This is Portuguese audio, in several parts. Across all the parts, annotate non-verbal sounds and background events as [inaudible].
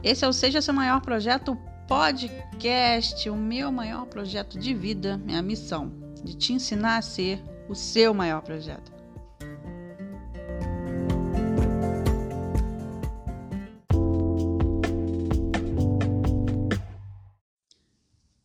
Esse é o Seja Seu Maior Projeto Podcast, o meu maior projeto de vida, minha missão, de te ensinar a ser o seu maior projeto.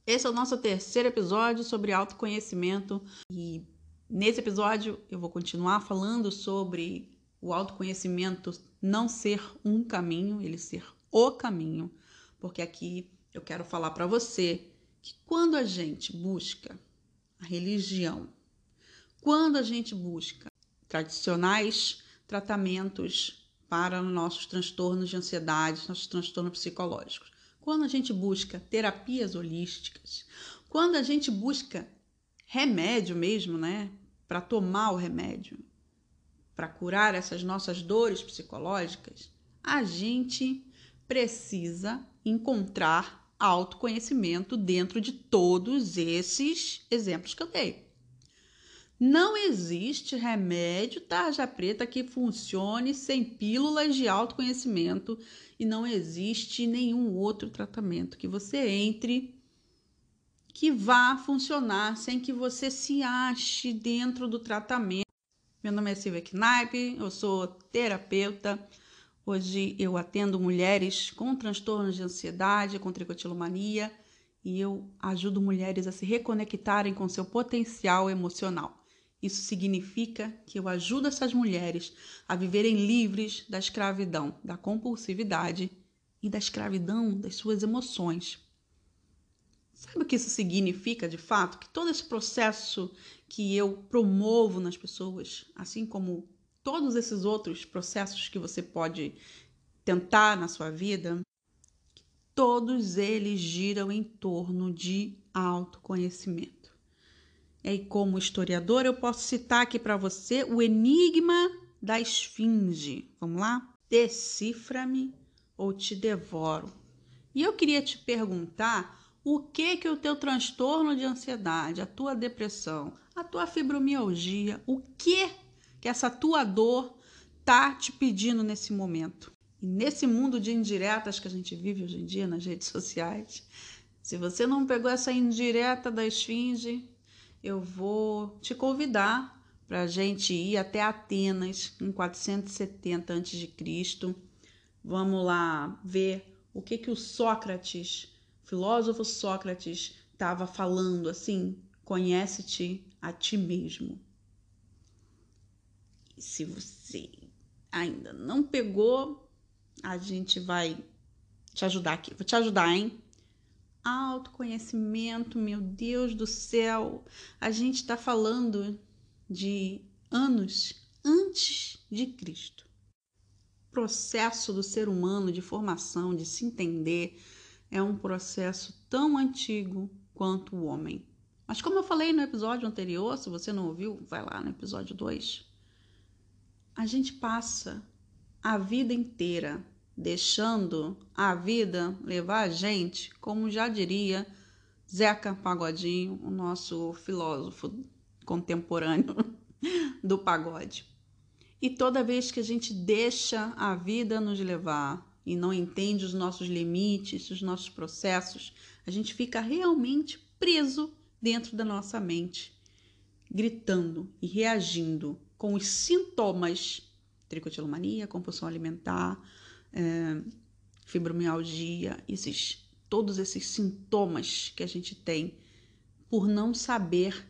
Esse é o nosso terceiro episódio sobre autoconhecimento e nesse episódio eu vou continuar falando sobre o autoconhecimento não ser um caminho, ele ser o caminho, porque aqui eu quero falar para você que quando a gente busca a religião, quando a gente busca tradicionais tratamentos para nossos transtornos de ansiedade, nossos transtornos psicológicos, quando a gente busca terapias holísticas, quando a gente busca remédio mesmo, né, para tomar o remédio, para curar essas nossas dores psicológicas, a gente precisa encontrar autoconhecimento dentro de todos esses exemplos que eu dei. Não existe remédio tarja preta que funcione sem pílulas de autoconhecimento e não existe nenhum outro tratamento que você entre que vá funcionar sem que você se ache dentro do tratamento. Meu nome é Silvia Knaip, eu sou terapeuta Hoje eu atendo mulheres com transtornos de ansiedade, com tricotilomania, e eu ajudo mulheres a se reconectarem com seu potencial emocional. Isso significa que eu ajudo essas mulheres a viverem livres da escravidão, da compulsividade e da escravidão das suas emoções. Sabe o que isso significa de fato? Que todo esse processo que eu promovo nas pessoas, assim como todos esses outros processos que você pode tentar na sua vida, todos eles giram em torno de autoconhecimento. E aí, como historiador, eu posso citar aqui para você o enigma da esfinge. Vamos lá? Decifra-me ou te devoro. E eu queria te perguntar o que que o teu transtorno de ansiedade, a tua depressão, a tua fibromialgia, o que que essa tua dor tá te pedindo nesse momento. E nesse mundo de indiretas que a gente vive hoje em dia nas redes sociais, se você não pegou essa indireta da esfinge, eu vou te convidar para a gente ir até Atenas em 470 a.C. Vamos lá ver o que que o Sócrates, filósofo Sócrates, estava falando assim: conhece-te a ti mesmo se você ainda não pegou, a gente vai te ajudar aqui. Vou te ajudar, hein? Autoconhecimento, meu Deus do céu. A gente está falando de anos antes de Cristo. Processo do ser humano de formação, de se entender, é um processo tão antigo quanto o homem. Mas como eu falei no episódio anterior, se você não ouviu, vai lá no episódio 2 a gente passa a vida inteira deixando a vida levar a gente, como já diria Zeca Pagodinho, o nosso filósofo contemporâneo [laughs] do pagode. E toda vez que a gente deixa a vida nos levar e não entende os nossos limites, os nossos processos, a gente fica realmente preso dentro da nossa mente, gritando e reagindo com os sintomas tricotilomania, compulsão alimentar, é, fibromialgia, esses, todos esses sintomas que a gente tem por não saber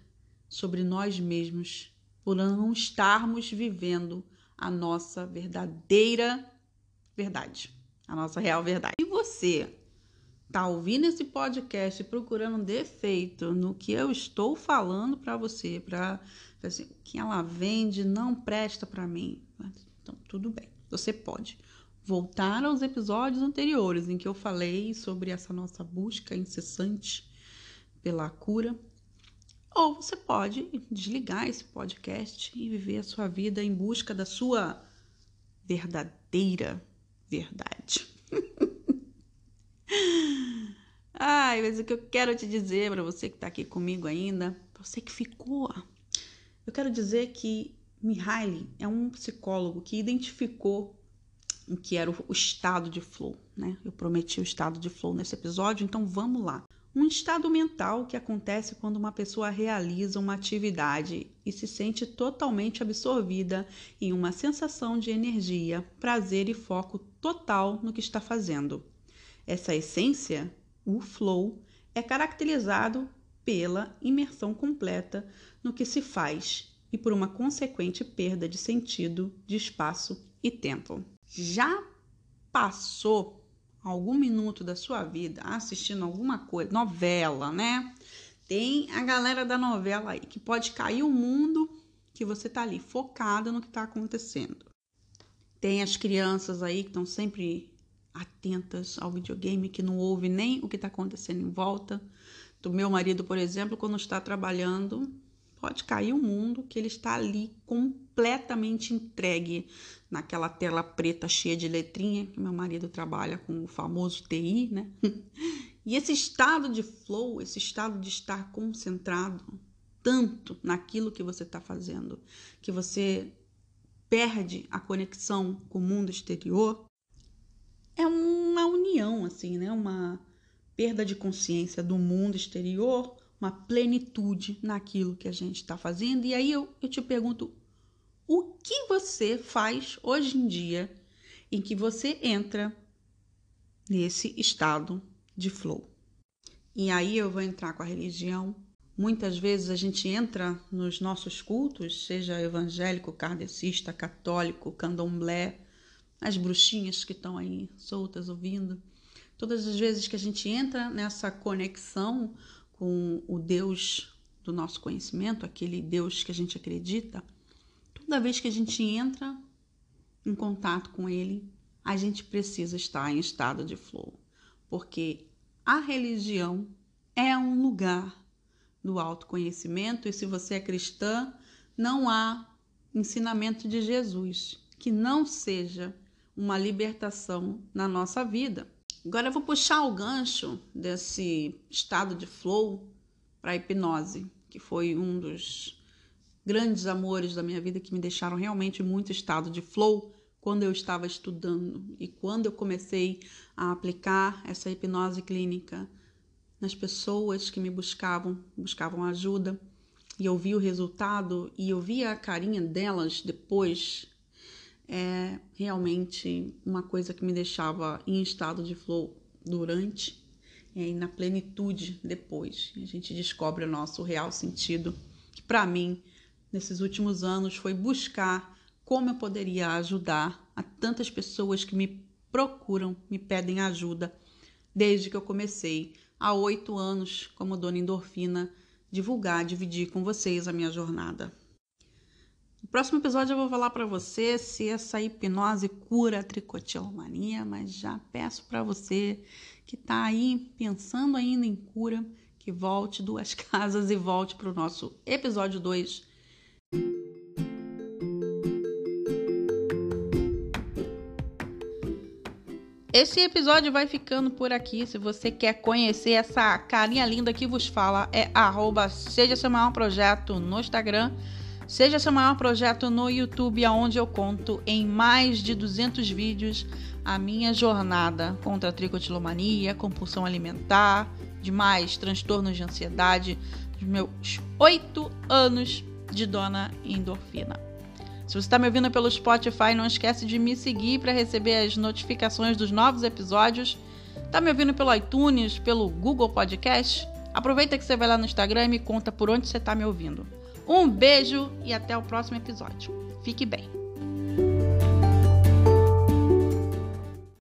sobre nós mesmos, por não estarmos vivendo a nossa verdadeira verdade, a nossa real verdade. E você tá ouvindo esse podcast procurando um defeito no que eu estou falando para você, para assim, que ela vende não presta para mim. Então, tudo bem. Você pode voltar aos episódios anteriores em que eu falei sobre essa nossa busca incessante pela cura. Ou você pode desligar esse podcast e viver a sua vida em busca da sua verdadeira verdade. [laughs] Ai, mas o que eu quero te dizer para você que está aqui comigo ainda, você que ficou, eu quero dizer que Mihaly é um psicólogo que identificou que era o, estado de flow, né? Eu prometi o estado de flow nesse episódio, então vamos lá. Um estado mental que acontece quando uma pessoa realiza uma atividade e se sente totalmente absorvida em uma sensação de energia, prazer e foco total no que está fazendo. Essa essência, o flow, é caracterizado pela imersão completa no que se faz e por uma consequente perda de sentido, de espaço e tempo. Já passou algum minuto da sua vida assistindo alguma coisa, novela, né? Tem a galera da novela aí que pode cair o mundo que você tá ali focada no que tá acontecendo. Tem as crianças aí que estão sempre atentas ao videogame, que não ouve nem o que está acontecendo em volta. Do meu marido, por exemplo, quando está trabalhando, pode cair o mundo que ele está ali completamente entregue naquela tela preta cheia de letrinha, que meu marido trabalha com o famoso TI, né? [laughs] E esse estado de flow, esse estado de estar concentrado tanto naquilo que você está fazendo, que você perde a conexão com o mundo exterior, é uma união, assim, né? Uma perda de consciência do mundo exterior, uma plenitude naquilo que a gente está fazendo. E aí eu, eu te pergunto, o que você faz hoje em dia em que você entra nesse estado de flow? E aí eu vou entrar com a religião. Muitas vezes a gente entra nos nossos cultos, seja evangélico, kardecista, católico, candomblé, as bruxinhas que estão aí soltas ouvindo. Todas as vezes que a gente entra nessa conexão com o Deus do nosso conhecimento, aquele Deus que a gente acredita, toda vez que a gente entra em contato com ele, a gente precisa estar em estado de flow, porque a religião é um lugar do autoconhecimento e se você é cristã, não há ensinamento de Jesus que não seja uma libertação na nossa vida. Agora eu vou puxar o gancho desse estado de flow para a hipnose, que foi um dos grandes amores da minha vida que me deixaram realmente muito estado de flow quando eu estava estudando e quando eu comecei a aplicar essa hipnose clínica nas pessoas que me buscavam, buscavam ajuda, e eu vi o resultado e eu vi a carinha delas depois é realmente uma coisa que me deixava em estado de flow durante e na plenitude depois. A gente descobre o nosso real sentido, que para mim, nesses últimos anos, foi buscar como eu poderia ajudar a tantas pessoas que me procuram, me pedem ajuda, desde que eu comecei há oito anos como dona endorfina, divulgar, dividir com vocês a minha jornada. Próximo episódio eu vou falar para você se essa hipnose cura a tricotilomania, mas já peço para você que está aí pensando ainda em cura, que volte duas [laughs] casas e volte para o nosso episódio 2. Esse episódio vai ficando por aqui. Se você quer conhecer essa carinha linda que vos fala, é arroba Seja Maior Projeto no Instagram Seja seu maior projeto no YouTube, onde eu conto em mais de 200 vídeos a minha jornada contra a tricotilomania, compulsão alimentar, demais transtornos de ansiedade, dos meus oito anos de dona endorfina. Se você está me ouvindo pelo Spotify, não esquece de me seguir para receber as notificações dos novos episódios. Está me ouvindo pelo iTunes, pelo Google Podcast? Aproveita que você vai lá no Instagram e me conta por onde você está me ouvindo. Um beijo e até o próximo episódio. Fique bem.